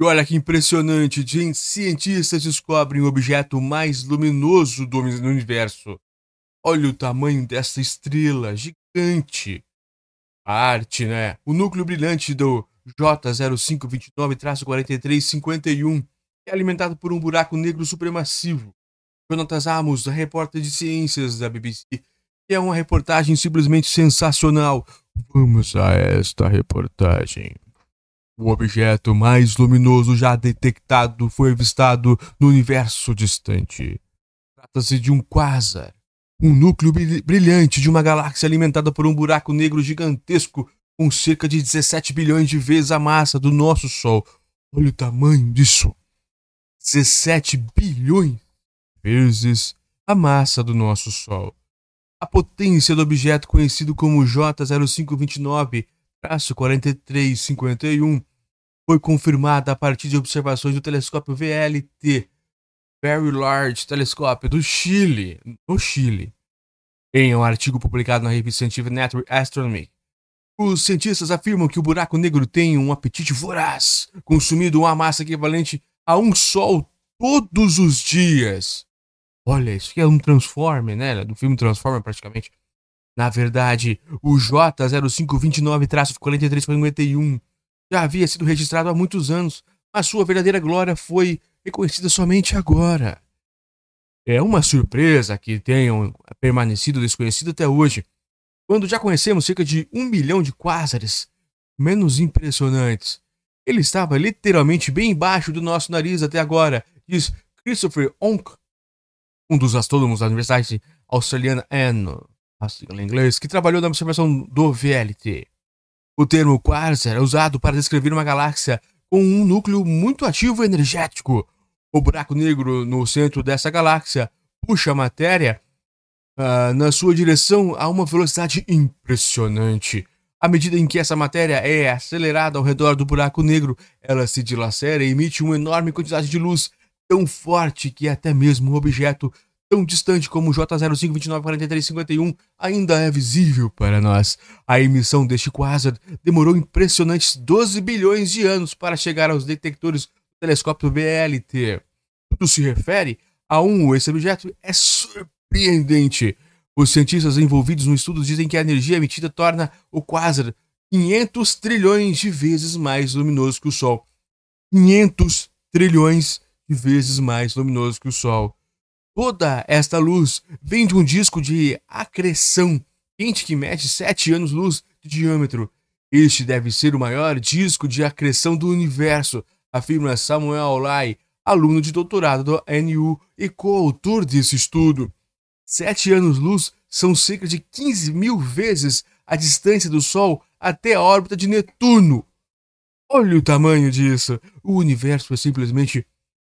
E olha que impressionante, gente. Cientistas descobrem o objeto mais luminoso do universo. Olha o tamanho dessa estrela gigante. A arte, né? O núcleo brilhante do J0529-4351 é alimentado por um buraco negro supermassivo. Jonatas Amos, repórter de ciências da BBC, é uma reportagem simplesmente sensacional. Vamos a esta reportagem. O objeto mais luminoso já detectado foi avistado no universo distante. Trata-se de um quasar, um núcleo brilhante de uma galáxia alimentada por um buraco negro gigantesco com cerca de 17 bilhões de vezes a massa do nosso Sol. Olha o tamanho disso. 17 bilhões vezes a massa do nosso Sol. A potência do objeto conhecido como J0529-4351 foi confirmada a partir de observações do telescópio VLT, Very Large Telescope, do Chile, no Chile. Em um artigo publicado na revista científica Nature Astronomy, os cientistas afirmam que o buraco negro tem um apetite voraz, consumindo uma massa equivalente a um Sol todos os dias. Olha, isso aqui é um Transformer, né? Do filme Transformer, praticamente. Na verdade, o J0529-4351 já havia sido registrado há muitos anos, mas sua verdadeira glória foi reconhecida somente agora. É uma surpresa que tenham permanecido desconhecido até hoje, quando já conhecemos cerca de um milhão de quásares menos impressionantes. Ele estava literalmente bem embaixo do nosso nariz até agora, diz Christopher Onk, um dos astrônomos da Universidade Australiana Anne, em inglês, que trabalhou na observação do VLT. O termo quasar é usado para descrever uma galáxia com um núcleo muito ativo e energético. O buraco negro no centro dessa galáxia puxa a matéria uh, na sua direção a uma velocidade impressionante. À medida em que essa matéria é acelerada ao redor do buraco negro, ela se dilacera e emite uma enorme quantidade de luz tão forte que até mesmo um objeto tão distante como o J05294351 ainda é visível para nós. A emissão deste quasar demorou impressionantes 12 bilhões de anos para chegar aos detectores do telescópio BLT. Tudo se refere a um esse objeto é surpreendente. Os cientistas envolvidos no estudo dizem que a energia emitida torna o quasar 500 trilhões de vezes mais luminoso que o Sol. 500 trilhões de vezes mais luminoso que o Sol. Toda esta luz vem de um disco de acreção quente que mede 7 anos-luz de diâmetro. Este deve ser o maior disco de acreção do universo, afirma Samuel Lai, aluno de doutorado do NU e coautor desse estudo. Sete anos-luz são cerca de 15 mil vezes a distância do Sol até a órbita de Netuno. Olha o tamanho disso! O universo é simplesmente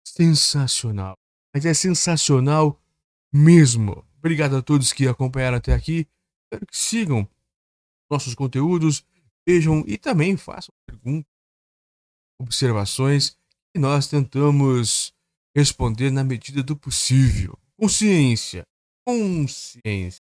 sensacional. Mas é sensacional mesmo. Obrigado a todos que acompanharam até aqui. Espero que sigam nossos conteúdos, vejam e também façam perguntas, observações que nós tentamos responder na medida do possível. Consciência. Consciência.